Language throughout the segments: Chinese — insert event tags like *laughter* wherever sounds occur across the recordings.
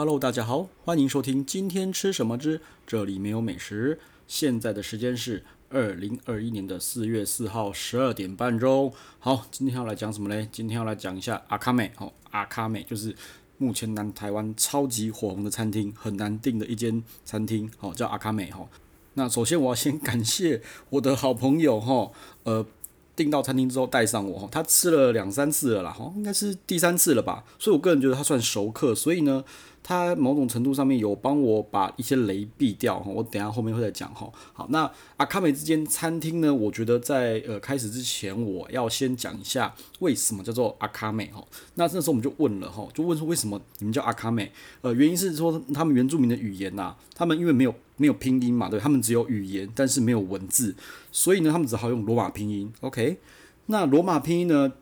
Hello，大家好，欢迎收听今天吃什么之这里没有美食。现在的时间是二零二一年的四月四号十二点半钟。好，今天要来讲什么嘞？今天要来讲一下阿卡美。哦，阿卡美就是目前南台湾超级火红的餐厅，很难订的一间餐厅。好，叫阿卡美。哈，那首先我要先感谢我的好朋友。哈，呃。订到餐厅之后带上我，他吃了两三次了啦，哈，应该是第三次了吧，所以我个人觉得他算熟客，所以呢，他某种程度上面有帮我把一些雷避掉，哈，我等下后面会再讲，哈，好，那阿卡美这间餐厅呢，我觉得在呃开始之前，我要先讲一下为什么叫做阿卡美，哈，那这时候我们就问了，哈，就问说为什么你们叫阿卡美，呃，原因是说他们原住民的语言呐、啊，他们因为没有。没有拼音嘛？对，他们只有语言，但是没有文字，所以呢，他们只好用罗马拼音。OK，那罗马拼音呢？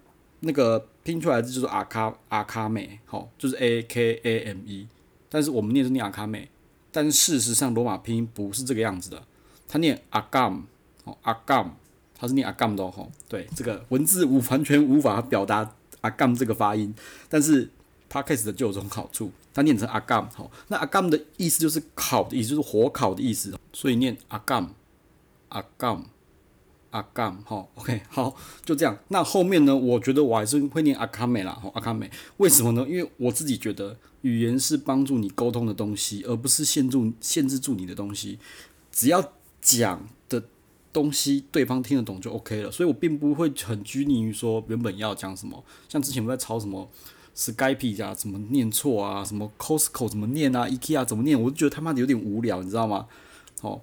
那个拼出来的就是阿卡阿卡美，好，就是 A K A M E。但是我们念是念阿卡美，但事实上罗马拼音不是这个样子的，它念阿甘，哦阿甘，它是念阿甘的哦。对，这个文字无完全无法表达阿甘这个发音，但是。Pakis 的就有这种好处，它念成阿甘，好，那阿甘的意思就是烤的意思，就是火烤的意思，所以念阿甘，阿甘，阿甘，好，OK，好，就这样。那后面呢？我觉得我还是会念阿卡美啦，好，阿卡美，为什么呢？因为我自己觉得语言是帮助你沟通的东西，而不是限住、限制住你的东西。只要讲的东西对方听得懂就 OK 了，所以我并不会很拘泥于说原本要讲什么。像之前我在抄什么。Skype 啊，怎么念错啊？什么 Costco 怎么念啊？IKEA 怎么念？我就觉得他妈的有点无聊，你知道吗？哦，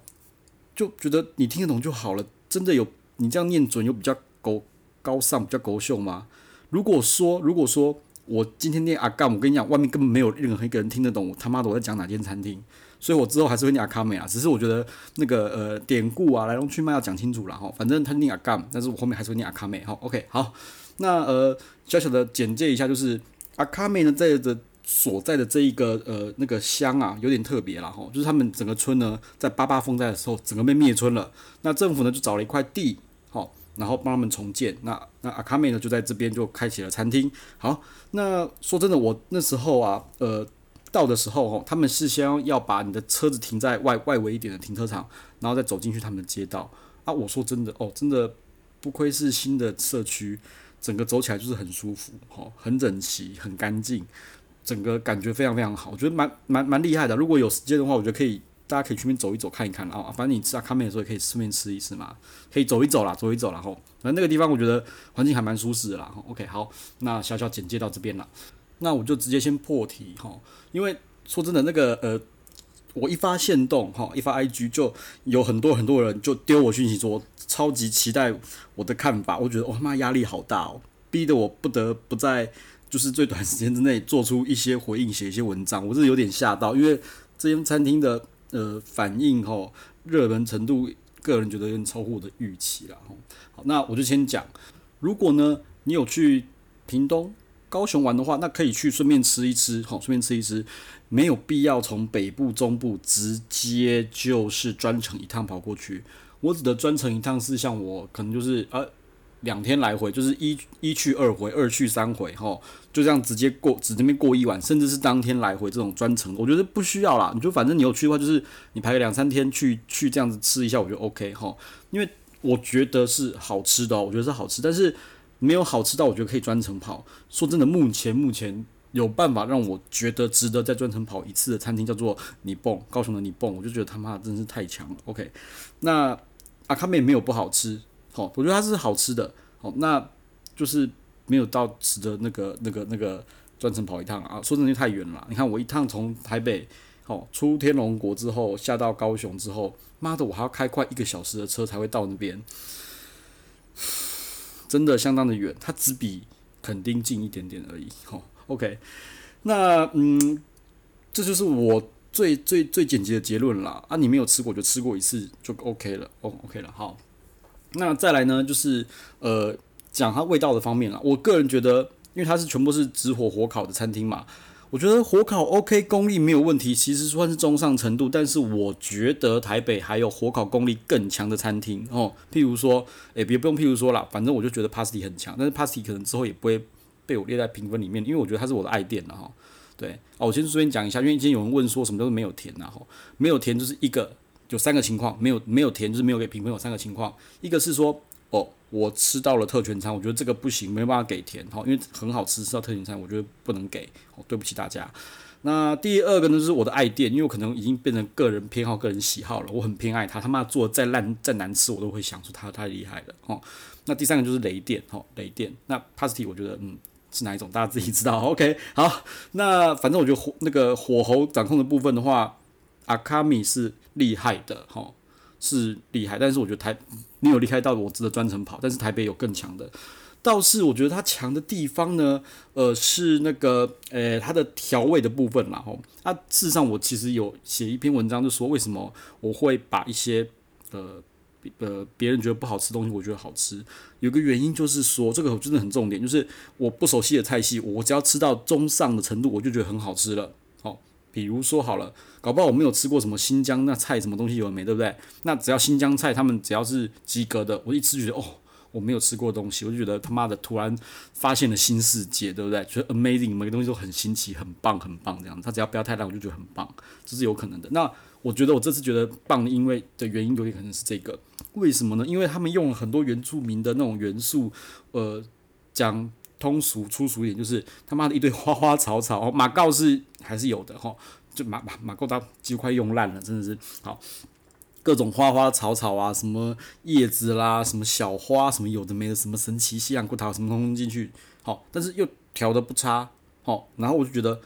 就觉得你听得懂就好了。真的有你这样念准，有比较高高尚，比较高秀吗？如果说，如果说我今天念阿甘，我跟你讲，外面根本没有任何一个人听得懂我他妈的我在讲哪间餐厅，所以我之后还是会念阿卡美啊。只是我觉得那个呃典故啊，来龙去脉要讲清楚了哈。反正他念阿甘，但是我后面还是会念阿卡美。好，OK，好，那呃小小的简介一下就是。阿卡美呢，在的所在的这一个呃那个乡啊，有点特别了吼，就是他们整个村呢，在八八风灾的时候，整个被灭村了。那政府呢就找了一块地，好，然后帮他们重建。那那阿卡美呢就在这边就开启了餐厅。好，那说真的，我那时候啊，呃，到的时候吼，他们事先要把你的车子停在外外围一点的停车场，然后再走进去他们的街道。啊，我说真的哦，真的不愧是新的社区。整个走起来就是很舒服，吼，很整齐，很干净，整个感觉非常非常好，我觉得蛮蛮蛮厉害的。如果有时间的话，我觉得可以，大家可以去那边走一走，看一看啊。反正你吃阿卡美的时候也可以顺便吃一吃嘛，可以走一走啦，走一走啦。吼。反正那个地方我觉得环境还蛮舒适的啦。OK，好，那小小简介到这边了，那我就直接先破题哈，因为说真的，那个呃。我一发现动哈，一发 IG 就有很多很多人就丢我讯息说超级期待我的看法，我觉得我他妈压力好大哦，逼得我不得不在就是最短时间之内做出一些回应，写一些文章，我是有点吓到，因为这间餐厅的呃反应吼热门程度，个人觉得有点超乎我的预期了哈。好，那我就先讲，如果呢你有去屏东、高雄玩的话，那可以去顺便吃一吃，好，顺便吃一吃，没有必要从北部、中部直接就是专程一趟跑过去。我指的专程一趟是像我可能就是呃两天来回，就是一一去二回，二去三回，哈，就这样直接过，只这边过一晚，甚至是当天来回这种专程，我觉得不需要啦。你就反正你有去的话，就是你排个两三天去去这样子吃一下，我觉得 OK 哈，因为我觉得是好吃的，我觉得是好吃，但是。没有好吃到我觉得可以专程跑。说真的，目前目前有办法让我觉得值得再专程跑一次的餐厅叫做你蹦，高雄的你蹦，我就觉得他妈真是太强了。OK，那阿卡美没有不好吃，哦，我觉得它是好吃的，哦，那就是没有到值得那个那个那个专程跑一趟啊。说真的太远了，你看我一趟从台北，哦出天龙国之后下到高雄之后，妈的我还要开快一个小时的车才会到那边。真的相当的远，它只比垦丁近一点点而已。哦，OK，那嗯，这就是我最最最简洁的结论啦。啊，你没有吃过就吃过一次就 OK 了，哦，OK 了。好，那再来呢，就是呃，讲它味道的方面啦。我个人觉得，因为它是全部是直火火烤的餐厅嘛。我觉得火烤 OK，功力没有问题，其实算是中上程度。但是我觉得台北还有火烤功力更强的餐厅哦，譬如说，诶、别不用譬如说啦，反正我就觉得 Pasti 很强，但是 Pasti 可能之后也不会被我列在评分里面，因为我觉得它是我的爱店了哈。对，哦，我先顺便讲一下，因为今天有人问说什么叫做没有填呐？吼，没有填就是一个有三个情况，没有没有填就是没有给评分，有三个情况，一个是说哦，我吃到了特权餐，我觉得这个不行，没有办法给填，吼，因为很好吃，吃到特权餐，我觉得不能给，哦，对不起大家。那第二个呢，就是我的爱店，因为我可能已经变成个人偏好、个人喜好了，我很偏爱它，他妈做的再烂再难吃，我都会想说它太厉害了，哦。那第三个就是雷店，吼，雷店。那 pasty 我觉得，嗯。是哪一种？大家自己知道。OK，好，那反正我觉得火那个火候掌控的部分的话，阿卡米是厉害的，哈，是厉害。但是我觉得台没有厉害到我值得专程跑。但是台北有更强的，倒是我觉得它强的地方呢，呃，是那个呃它的调味的部分啦，吼。啊，事实上我其实有写一篇文章，就说为什么我会把一些呃。呃，别人觉得不好吃东西，我觉得好吃。有个原因就是说，这个真的很重点，就是我不熟悉的菜系，我只要吃到中上的程度，我就觉得很好吃了。比如说好了，搞不好我没有吃过什么新疆那菜，什么东西有没，对不对？那只要新疆菜，他们只要是及格的，我一吃觉得哦，我没有吃过东西，我就觉得他妈的突然发现了新世界，对不对？觉得 amazing，每个东西都很新奇，很棒，很棒这样。他只要不要太烂，我就觉得很棒，这是有可能的。那我觉得我这次觉得棒，因为的原因有点可能是这个。为什么呢？因为他们用了很多原住民的那种元素，呃，讲通俗粗俗一点，就是他妈的一堆花花草草。马告是还是有的哈，就马马马告他几乎快用烂了，真的是好，各种花花草草啊，什么叶子啦，什么小花，什么有的没的，什么神奇西洋古塔，什么通通进去，好，但是又调的不差，好，然后我就觉得。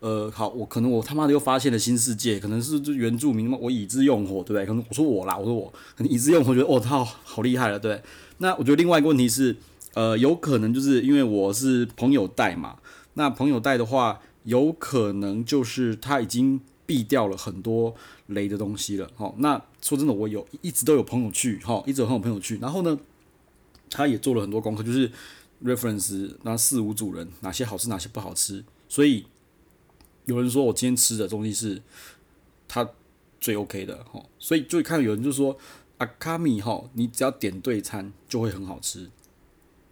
呃，好，我可能我他妈的又发现了新世界，可能是就原住民嘛，我已知用火，对不对？可能我说我啦，我说我可能已知用火，觉得哦，他好，好厉害了，对。那我觉得另外一个问题是，呃，有可能就是因为我是朋友带嘛，那朋友带的话，有可能就是他已经避掉了很多雷的东西了。好，那说真的，我有一直都有朋友去，哈，一直有很多朋友去，然后呢，他也做了很多功课，就是 reference 那四五组人哪些好吃，哪些不好吃，所以。有人说我今天吃的东西是他最 OK 的哈，所以就看到有人就说阿卡米哈，你只要点对餐就会很好吃，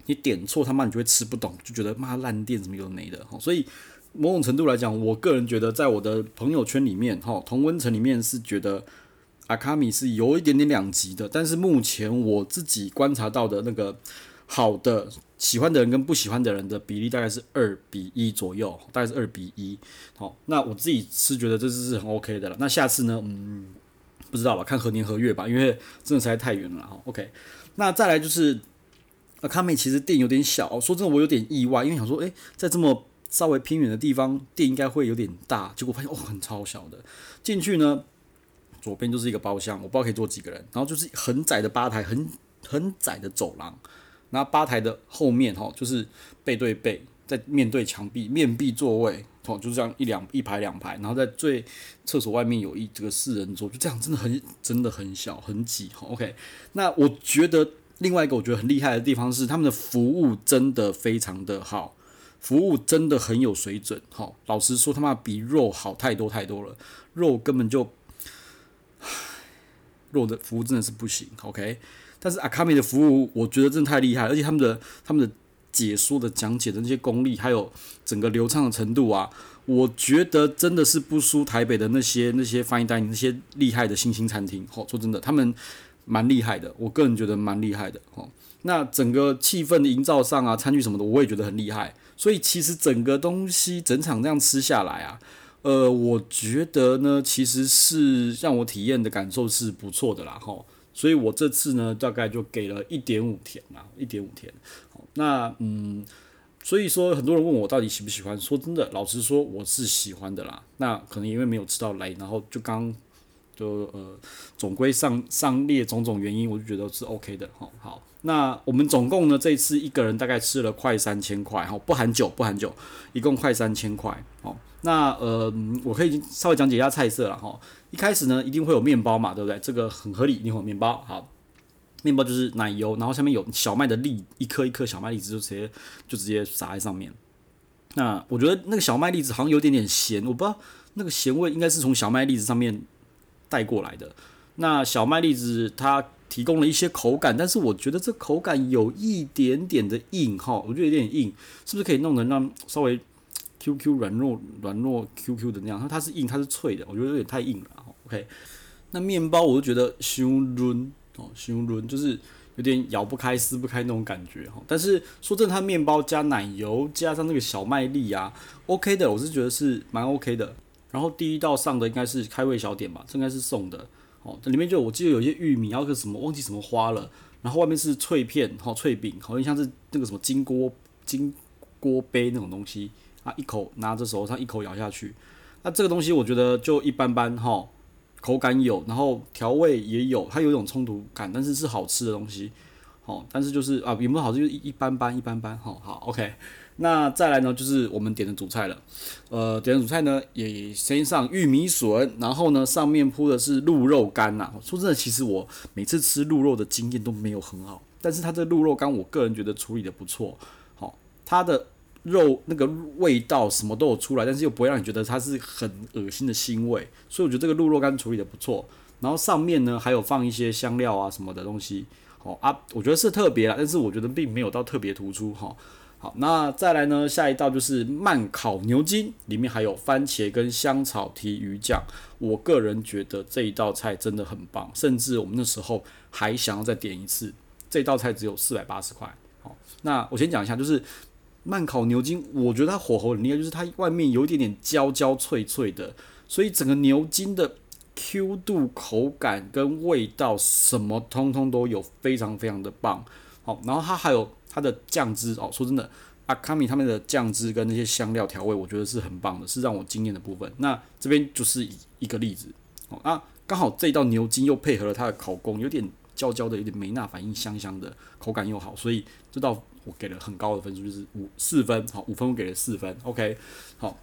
你点错他妈你就会吃不懂，就觉得妈烂店怎么有没的哈。所以某种程度来讲，我个人觉得在我的朋友圈里面哈，同温层里面是觉得阿卡米是有一点点两极的，但是目前我自己观察到的那个好的。喜欢的人跟不喜欢的人的比例大概是二比一左右，大概是二比一。好，那我自己是觉得这是是很 OK 的了。那下次呢？嗯，不知道吧，看何年何月吧，因为真的实在太远了。OK，那再来就是，阿卡美其实店有点小，说真的我有点意外，因为想说，诶，在这么稍微偏远的地方，店应该会有点大，结果发现哦，很超小的。进去呢，左边就是一个包厢，我不知道可以坐几个人，然后就是很窄的吧台，很很窄的走廊。那吧台的后面哈，就是背对背，在面对墙壁，面壁座位，哦，就是这样一两一排两排，然后在最厕所外面有一这个四人座，就这样，真的很真的很小很挤哈。OK，那我觉得另外一个我觉得很厉害的地方是他们的服务真的非常的好，服务真的很有水准。哈，老实说他妈比肉好太多太多了，肉根本就，*laughs* 肉的服务真的是不行。OK。但是阿卡米的服务，我觉得真的太厉害，而且他们的他们的解说的讲解的那些功力，还有整个流畅的程度啊，我觉得真的是不输台北的那些那些翻译单那些厉害的新兴餐厅。好，说真的，他们蛮厉害的，我个人觉得蛮厉害的。哦，那整个气氛的营造上啊，餐具什么的，我也觉得很厉害。所以其实整个东西整场这样吃下来啊，呃，我觉得呢，其实是让我体验的感受是不错的啦。吼。所以我这次呢，大概就给了一点五甜啦，一点五甜。好，那嗯，所以说很多人问我到底喜不喜欢，说真的，老实说我是喜欢的啦。那可能因为没有吃到雷，然后就刚就呃，总归上上列种种原因，我就觉得是 OK 的。哈，好，那我们总共呢，这次一个人大概吃了快三千块，哈，不含酒，不含酒，一共快三千块。好，那呃，我可以稍微讲解一下菜色了哈。一开始呢，一定会有面包嘛，对不对？这个很合理，一定会有面包。好，面包就是奶油，然后下面有小麦的粒，一颗一颗小麦粒子就直接就直接撒在上面。那我觉得那个小麦粒子好像有点点咸，我不知道那个咸味应该是从小麦粒子上面带过来的。那小麦粒子它提供了一些口感，但是我觉得这口感有一点点的硬哈，我觉得有点硬，是不是可以弄得让稍微 Q Q 软糯软糯 Q Q 的那样，它它是硬，它是脆的，我觉得有点太硬了。OK，那面包我就觉得太韧哦，太韧就是有点咬不开、撕不开那种感觉哈。但是说真的，它面包加奶油加上那个小麦粒啊，OK 的，我是觉得是蛮 OK 的。然后第一道上的应该是开胃小点吧，这应该是送的哦。这里面就我记得有一些玉米，然后个什么忘记什么花了，然后外面是脆片，哈，脆饼，好像像是那个什么金锅金锅杯那种东西啊，一口拿着手上一口咬下去，那这个东西我觉得就一般般哈。口感有，然后调味也有，它有一种冲突感，但是是好吃的东西，好，但是就是啊，有没有好吃就是一般般，一般般，好好，OK。那再来呢，就是我们点的主菜了，呃，点的主菜呢也先上玉米笋，然后呢上面铺的是鹿肉干呐。说真的，其实我每次吃鹿肉的经验都没有很好，但是它这鹿肉干，我个人觉得处理的不错，好，它的。肉那个味道什么都有出来，但是又不会让你觉得它是很恶心的腥味，所以我觉得这个鹿肉干处理的不错。然后上面呢还有放一些香料啊什么的东西，好啊，我觉得是特别啦，但是我觉得并没有到特别突出哈。好，那再来呢，下一道就是慢烤牛筋，里面还有番茄跟香草提鱼酱。我个人觉得这一道菜真的很棒，甚至我们那时候还想要再点一次。这道菜只有四百八十块。好，那我先讲一下，就是。慢烤牛筋，我觉得它火候很厉害，就是它外面有一点点焦焦脆脆的，所以整个牛筋的 Q 度、口感跟味道什么通通都有，非常非常的棒。好，然后它还有它的酱汁哦，说真的，阿卡米他们的酱汁跟那些香料调味，我觉得是很棒的，是让我惊艳的部分。那这边就是一个例子，哦，啊刚好这道牛筋又配合了它的烤工，有点焦焦的，有点梅纳反应，香香的，口感又好，所以这道。我给了很高的分数，就是五四分，好，五分我给了四分，OK，好，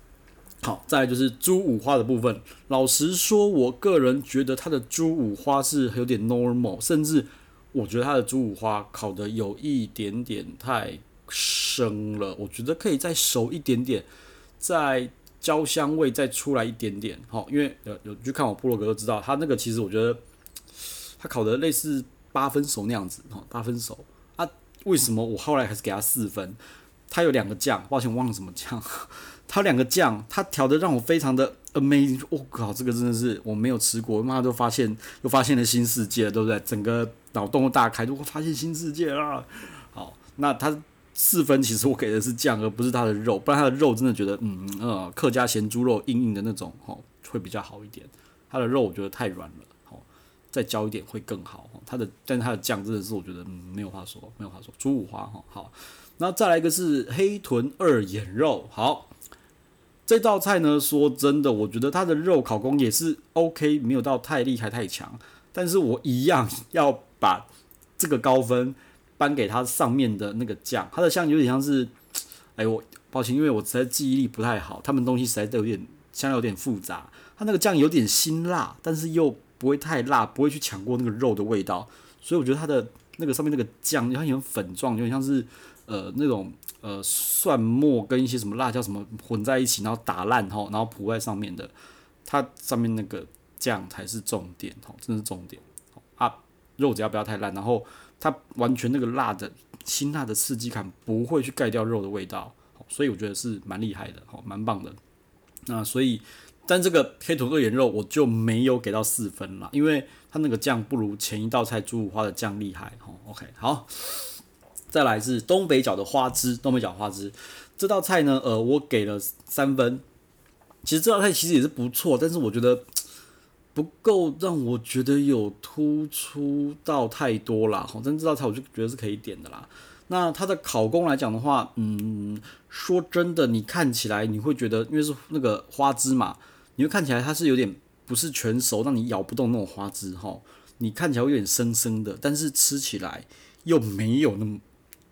好，再来就是猪五花的部分。老实说，我个人觉得它的猪五花是有点 normal，甚至我觉得它的猪五花烤的有一点点太生了，我觉得可以再熟一点点，再焦香味再出来一点点，好，因为有有去看我部落格都知道，它那个其实我觉得它烤的类似八分熟那样子，哈，八分熟啊。为什么我后来还是给他四分？他有两个酱，抱歉我忘了什么酱。*laughs* 他两个酱，他调的让我非常的 amazing。我、靠，这个真的是我没有吃过，妈都发现又发现了新世界，对不对？整个脑洞大开，都发现新世界啦。好，那他四分其实我给的是酱，而不是他的肉，不然他的肉真的觉得，嗯呃，客家咸猪肉硬硬的那种，哦，会比较好一点。他的肉我觉得太软了。再焦一点会更好，它的，但是它的酱真的是我觉得嗯没有话说，没有话说。猪五花哈好，那再来一个是黑豚二眼肉，好，这道菜呢说真的，我觉得它的肉烤工也是 OK，没有到太厉害太强，但是我一样要把这个高分颁给他上面的那个酱，它的酱有点像是，哎我抱歉，因为我实在记忆力不太好，他们东西实在都有点香有点复杂，它那个酱有点辛辣，但是又。不会太辣，不会去抢过那个肉的味道，所以我觉得它的那个上面那个酱，它有点粉状，有点像是呃那种呃蒜末跟一些什么辣椒什么混在一起，然后打烂哈，然后铺在上面的，它上面那个酱才是重点哦，真的是重点啊！肉只要不要太烂，然后它完全那个辣的辛辣的刺激感不会去盖掉肉的味道，所以我觉得是蛮厉害的，好，蛮棒的。那所以。但这个黑土豆盐肉我就没有给到四分了，因为它那个酱不如前一道菜猪五花的酱厉害。哦，OK，好，再来是东北角的花枝，东北角花枝这道菜呢，呃，我给了三分。其实这道菜其实也是不错，但是我觉得不够让我觉得有突出到太多啦。好，但这道菜我就觉得是可以点的啦。那它的烤工来讲的话，嗯，说真的，你看起来你会觉得，因为是那个花枝嘛。你会看起来它是有点不是全熟，让你咬不动那种花枝哈。你看起来有点生生的，但是吃起来又没有那么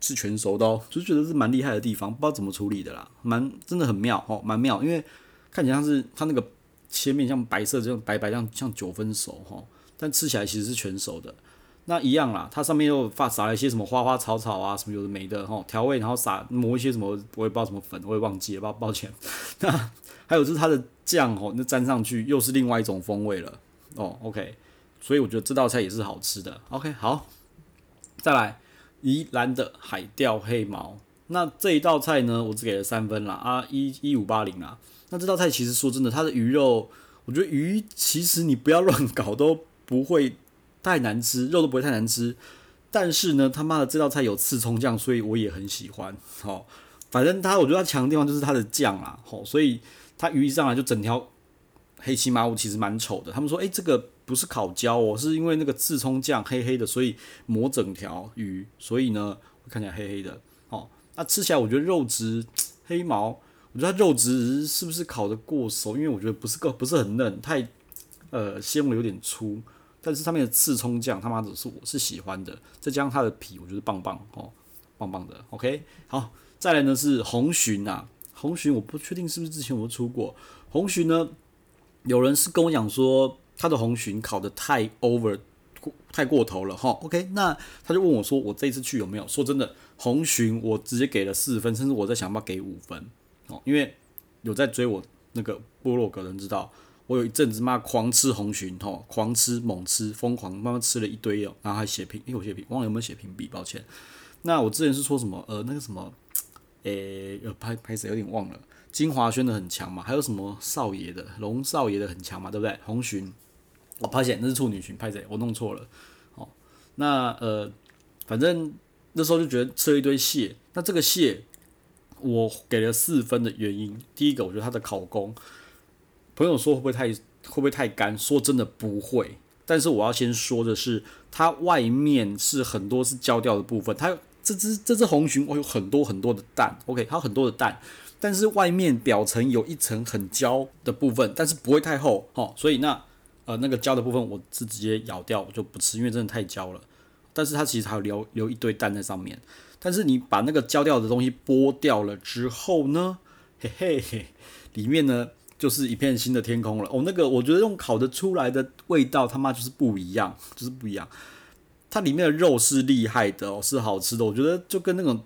是全熟的哦，就觉得是蛮厉害的地方，不知道怎么处理的啦，蛮真的很妙哦，蛮妙，因为看起来像是它那个切面像白色这样白白这样像九分熟哈，但吃起来其实是全熟的。那一样啦，它上面又发撒了一些什么花花草草啊，什么有的没的哈，调味，然后撒抹一些什么，我也不知道什么粉，我也忘记了，抱抱歉。*laughs* 那还有就是它的酱哦，那沾上去又是另外一种风味了哦。OK，所以我觉得这道菜也是好吃的。OK，好，再来宜兰的海钓黑毛。那这一道菜呢，我只给了三分啦，啊，一一五八零啦。那这道菜其实说真的，它的鱼肉，我觉得鱼其实你不要乱搞都不会太难吃，肉都不会太难吃。但是呢，他妈的这道菜有刺葱酱，所以我也很喜欢。好，反正它我觉得它强的地方就是它的酱啦，好，所以它鱼一上来就整条黑漆麻乌，其实蛮丑的。他们说，诶、欸，这个不是烤焦哦，是因为那个刺葱酱黑黑的，所以抹整条鱼，所以呢看起来黑黑的。哦，那吃起来我觉得肉质 *tsk* 黑毛，我觉得它肉质是不是烤的过熟？因为我觉得不是个不是很嫩，太呃纤维有点粗。但是上面的刺葱酱他妈的是我是喜欢的，再加上它的皮，我觉得棒棒哦，棒棒的。OK，好，再来呢是红鲟啊，红鲟我不确定是不是之前我出过红鲟呢？有人是跟我讲说他的红鲟烤的太 over，太过头了哈。OK，那他就问我说我这一次去有没有？说真的，红鲟我直接给了四分，甚至我在想要不要给五分因为有在追我那个部落格人知道。我有一阵子嘛狂吃红鲟吼，狂吃猛吃，疯狂慢慢吃了一堆哦，然后还写评，因为我写评，忘了有没有写评比，抱歉。那我之前是说什么呃那个什么，*tsk* 诶、欸，有拍拍谁有点忘了，金华轩的很强嘛，还有什么少爷的龙少爷的很强嘛，对不对？红鲟，我发现那是处女鲟，拍谁？我弄错了。哦，那呃，反正那时候就觉得吃了一堆蟹，那这个蟹我给了四分的原因，第一个我觉得它的烤工。朋友说会不会太会不会太干？说真的不会，但是我要先说的是，它外面是很多是焦掉的部分。它这只这只红鲟，我有很多很多的蛋，OK，它有很多的蛋，但是外面表层有一层很焦的部分，但是不会太厚，哦，所以那呃那个焦的部分我是直接咬掉，我就不吃，因为真的太焦了。但是它其实还有留留一堆蛋在上面，但是你把那个焦掉的东西剥掉了之后呢，嘿嘿，里面呢。就是一片新的天空了哦，那个我觉得用烤的出来的味道他妈就是不一样，就是不一样。它里面的肉是厉害的哦，是好吃的。我觉得就跟那种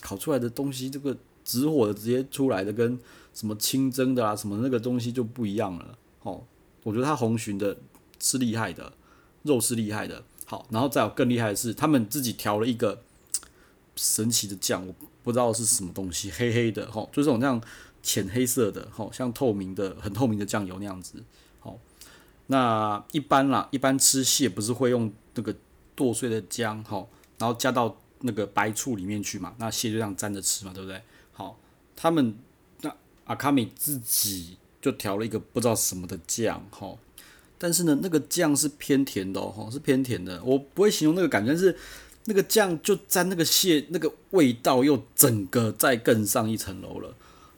烤出来的东西，这个直火的直接出来的，跟什么清蒸的啊什么那个东西就不一样了哦。我觉得它红鲟的是厉害的，肉是厉害的。好，然后再有更厉害的是，他们自己调了一个神奇的酱，我不知道是什么东西，黑黑的哈，就是这种这样。浅黑色的，好像透明的、很透明的酱油那样子，好。那一般啦，一般吃蟹不是会用那个剁碎的姜，哈，然后加到那个白醋里面去嘛？那蟹就这样沾着吃嘛，对不对？好，他们那阿卡米自己就调了一个不知道什么的酱，哈。但是呢，那个酱是偏甜的哦，是偏甜的。我不会形容那个感觉，但是那个酱就沾那个蟹，那个味道又整个再更上一层楼了。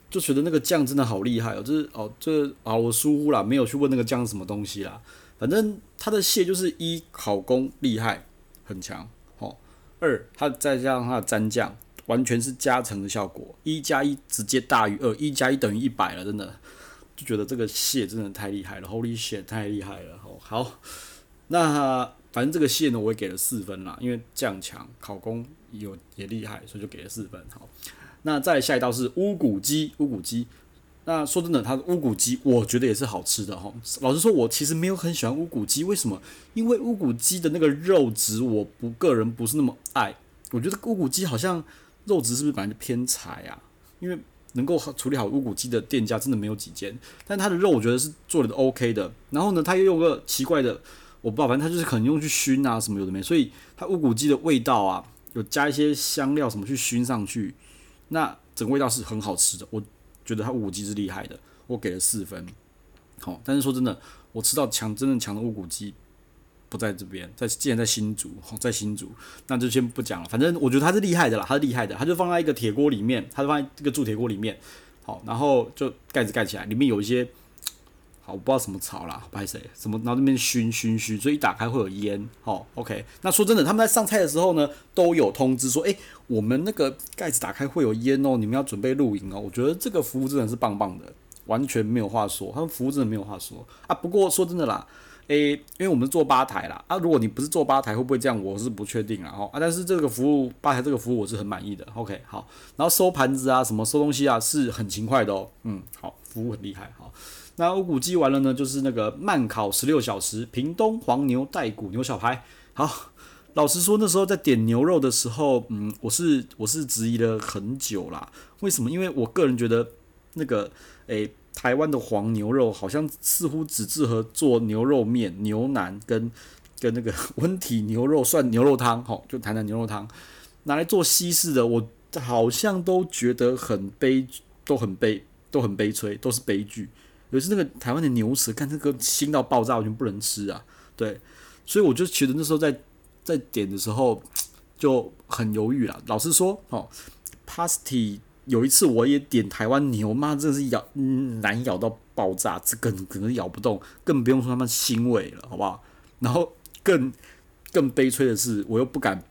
就觉得那个酱真的好厉害哦，就是哦，这个啊，我疏忽了，没有去问那个酱什么东西啦。反正它的蟹就是一考工厉害很强，哦，二它再加上它的蘸酱，完全是加成的效果，一加一直接大于二，一加一等于一百了，真的就觉得这个蟹真的太厉害了，Holy shit，太厉害了。哦，好，那反正这个蟹呢，我也给了四分啦，因为酱强，考公有也厉害，所以就给了四分。好。那再下一道是乌骨鸡，乌骨鸡。那说真的，它的乌骨鸡我觉得也是好吃的哈。老实说，我其实没有很喜欢乌骨鸡，为什么？因为乌骨鸡的那个肉质，我不个人不是那么爱。我觉得乌骨鸡好像肉质是不是本来就偏柴啊？因为能够处理好乌骨鸡的店家真的没有几间，但它的肉我觉得是做的 OK 的。然后呢，它又用个奇怪的，我不知道，反正它就是可能用去熏啊什么有的没，所以它乌骨鸡的味道啊，有加一些香料什么去熏上去。那整个味道是很好吃的，我觉得它乌骨鸡是厉害的，我给了四分。好，但是说真的，我吃到强真正强的乌骨鸡不在这边，在既然在新竹，在新竹，那就先不讲了。反正我觉得它是厉害的啦，它是厉害的，它就放在一个铁锅里面，它就放在这个铸铁锅里面，好，然后就盖子盖起来，里面有一些。好，我不知道什么草啦，不谁，什么，然后那边熏熏熏，所以一打开会有烟。哦，OK。那说真的，他们在上菜的时候呢，都有通知说，诶、我们那个盖子打开会有烟哦，你们要准备露营哦。我觉得这个服务真的是棒棒的，完全没有话说，他们服务真的没有话说啊。不过说真的啦，诶、因为我们是做吧台啦，啊，如果你不是做吧台，会不会这样？我是不确定啊。哦，啊，但是这个服务吧台这个服务我是很满意的。OK，好，然后收盘子啊，什么收东西啊，是很勤快的哦。嗯，好，服务很厉害，哈。那乌骨鸡完了呢，就是那个慢烤十六小时，屏东黄牛带骨牛小排。好，老实说，那时候在点牛肉的时候，嗯，我是我是质疑了很久啦。为什么？因为我个人觉得那个，诶、台湾的黄牛肉好像似乎只适合做牛肉面、牛腩跟跟那个 *laughs* 温体牛肉涮牛肉汤，吼，就台南牛肉汤拿来做西式的，我好像都觉得很悲，都很悲，都很悲催，都是悲剧。尤其是那个台湾的牛舌，看这个腥到爆炸，完全不能吃啊！对，所以我就觉得那时候在。在点的时候就很犹豫了。老实说，哦，Pasty 有一次我也点台湾牛，妈真的是咬、嗯、难咬到爆炸，这根可能咬不动，更不用说他们腥味了，好不好？然后更更悲催的是，我又不敢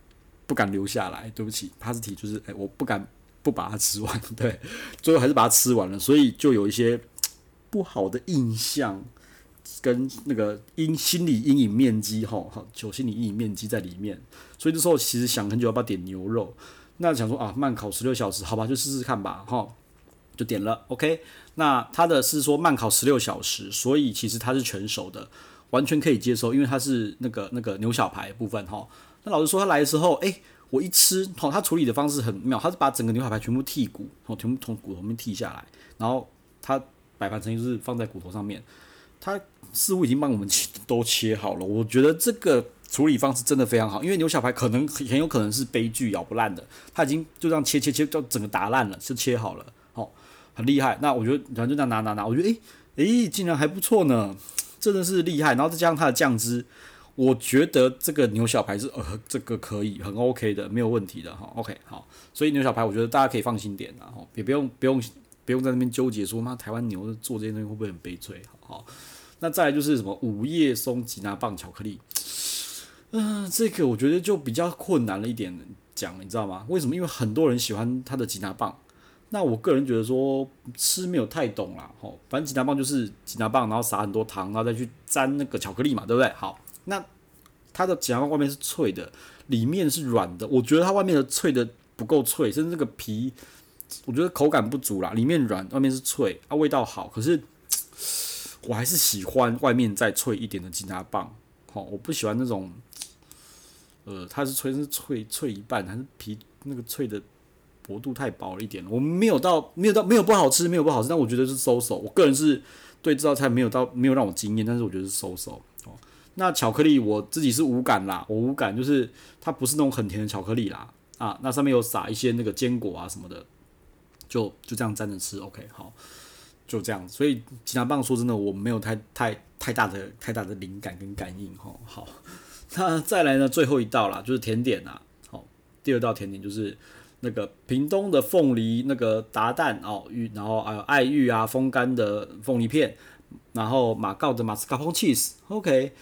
不敢留下来，对不起，Pasty 就是哎，我不敢不把它吃完，对，最后还是把它吃完了，所以就有一些不好的印象。跟那个阴心理阴影面积哈，好，有心理阴影面积在里面，所以这时候其实想很久要不要点牛肉，那想说啊，慢烤十六小时，好吧，就试试看吧，哈，就点了，OK。那它的是说慢烤十六小时，所以其实它是全熟的，完全可以接受，因为它是那个那个牛小排部分哈。那老实说，他来的时候，诶、我一吃，哦，他处理的方式很妙，他是把整个牛小排全部剔骨，哦，全部从骨头面剔下来，然后他摆盘成就是放在骨头上面。他似乎已经帮我们切都切好了，我觉得这个处理方式真的非常好，因为牛小排可能很有可能是悲剧咬不烂的，他已经就这样切切切，就整个打烂了，就切好了，哦，很厉害。那我觉得然后就这样拿拿拿，我觉得诶诶，竟然还不错呢，真的是厉害。然后再加上它的酱汁，我觉得这个牛小排是呃这个可以很 OK 的，没有问题的哈。OK 好，所以牛小排我觉得大家可以放心点，然后也不用不用不用在那边纠结说妈台湾牛做这些东西会不会很悲催，好。那再来就是什么五叶松吉拿棒巧克力，嗯、这个我觉得就比较困难了一点讲，你知道吗？为什么？因为很多人喜欢它的吉拿棒，那我个人觉得说吃没有太懂啦，吼，反正吉拿棒就是吉拿棒，然后撒很多糖，然后再去沾那个巧克力嘛，对不对？好，那它的吉拿棒外面是脆的，里面是软的，我觉得它外面的脆的不够脆，甚至这个皮我觉得口感不足啦，里面软，外面是脆，啊，味道好，可是。*tsk* 我还是喜欢外面再脆一点的吉拿棒，好，我不喜欢那种，呃，它是脆是脆脆一半，还是皮那个脆的薄度太薄了一点。我们没有到没有到没有不好吃，没有不好吃，但我觉得是 so so。我个人是对这道菜没有到没有让我惊艳，但是我觉得是 so so。那巧克力我自己是无感啦，我无感就是它不是那种很甜的巧克力啦，啊，那上面有撒一些那个坚果啊什么的，就就这样沾着吃，OK，好。就这样，所以吉拿棒说真的，我没有太太太大的太大的灵感跟感应哈。好，*laughs* 那再来呢，最后一道啦，就是甜点啦。好，第二道甜点就是那个屏东的凤梨那个达旦哦玉，然后还有爱玉啊风干的凤梨片，然后马告的马斯卡彭 cheese，OK。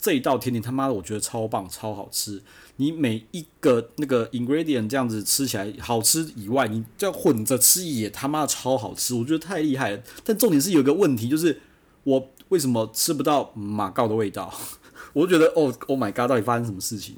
这一道甜点他妈的，我觉得超棒，超好吃。你每一个那个 ingredient 这样子吃起来好吃以外，你这样混着吃也他妈的超好吃，我觉得太厉害了。但重点是有一个问题，就是我为什么吃不到马告的味道？*laughs* 我就觉得哦，Oh my god，到底发生什么事情？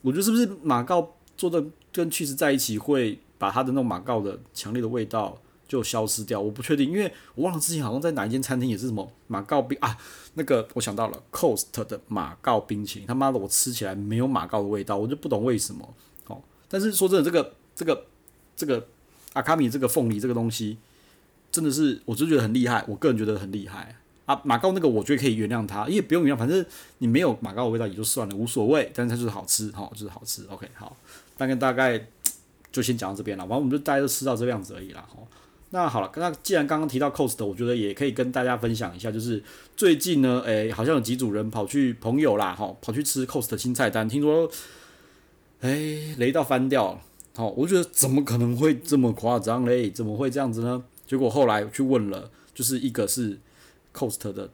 我觉得是不是马告做的跟 cheese 在一起，会把它的那种马告的强烈的味道就消失掉？我不确定，因为我忘了之前好像在哪一间餐厅也是什么马告冰啊。那个我想到了 Cost 的马告冰淇淋，他妈的我吃起来没有马告的味道，我就不懂为什么。哦，但是说真的，这个这个这个阿卡米这个凤梨这个东西，真的是我就觉得很厉害，我个人觉得很厉害啊。马告那个我觉得可以原谅他，因为不用原谅，反正你没有马告的味道也就算了，无所谓。但是它就是好吃，哈、哦、就是好吃。OK，好，大概大概就先讲到这边了，反正我们就大家都吃到这个样子而已啦。哦那好了，那既然刚刚提到 Cost，我觉得也可以跟大家分享一下，就是最近呢，诶、好像有几组人跑去朋友啦，哈，跑去吃 Cost 的新菜单，听说，诶、雷到翻掉了，好，我觉得怎么可能会这么夸张嘞？怎么会这样子呢？结果后来去问了，就是一个是 Cost 的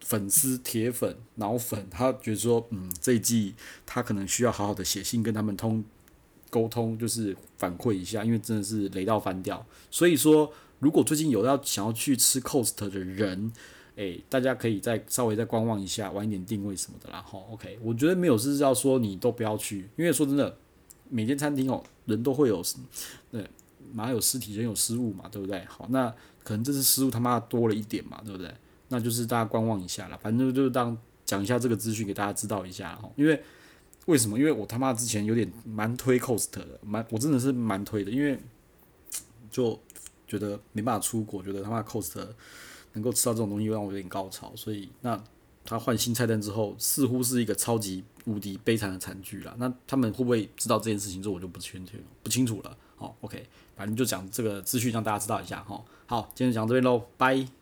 粉丝铁粉脑粉，他觉得说，嗯，这一季他可能需要好好的写信跟他们通。沟通就是反馈一下，因为真的是雷到翻掉。所以说，如果最近有要想要去吃 Cost 的人，诶、大家可以再稍微再观望一下，晚一点定位什么的啦。好，OK，我觉得没有是要说你都不要去，因为说真的，每间餐厅哦，人都会有，对，马有失体，人有失误嘛，对不对？好，那可能这次失误他妈多了一点嘛，对不对？那就是大家观望一下啦，反正就当讲一下这个资讯给大家知道一下，因为。为什么？因为我他妈之前有点蛮推 Cost 的，蛮我真的是蛮推的，因为就觉得没办法出国，觉得他妈 Cost 能够吃到这种东西让我有点高潮，所以那他换新菜单之后，似乎是一个超级无敌悲惨的惨剧啦。那他们会不会知道这件事情之后，我就不清楚不清楚了。好，OK，反正就讲这个资讯让大家知道一下哈。好，今天讲到这边喽，拜。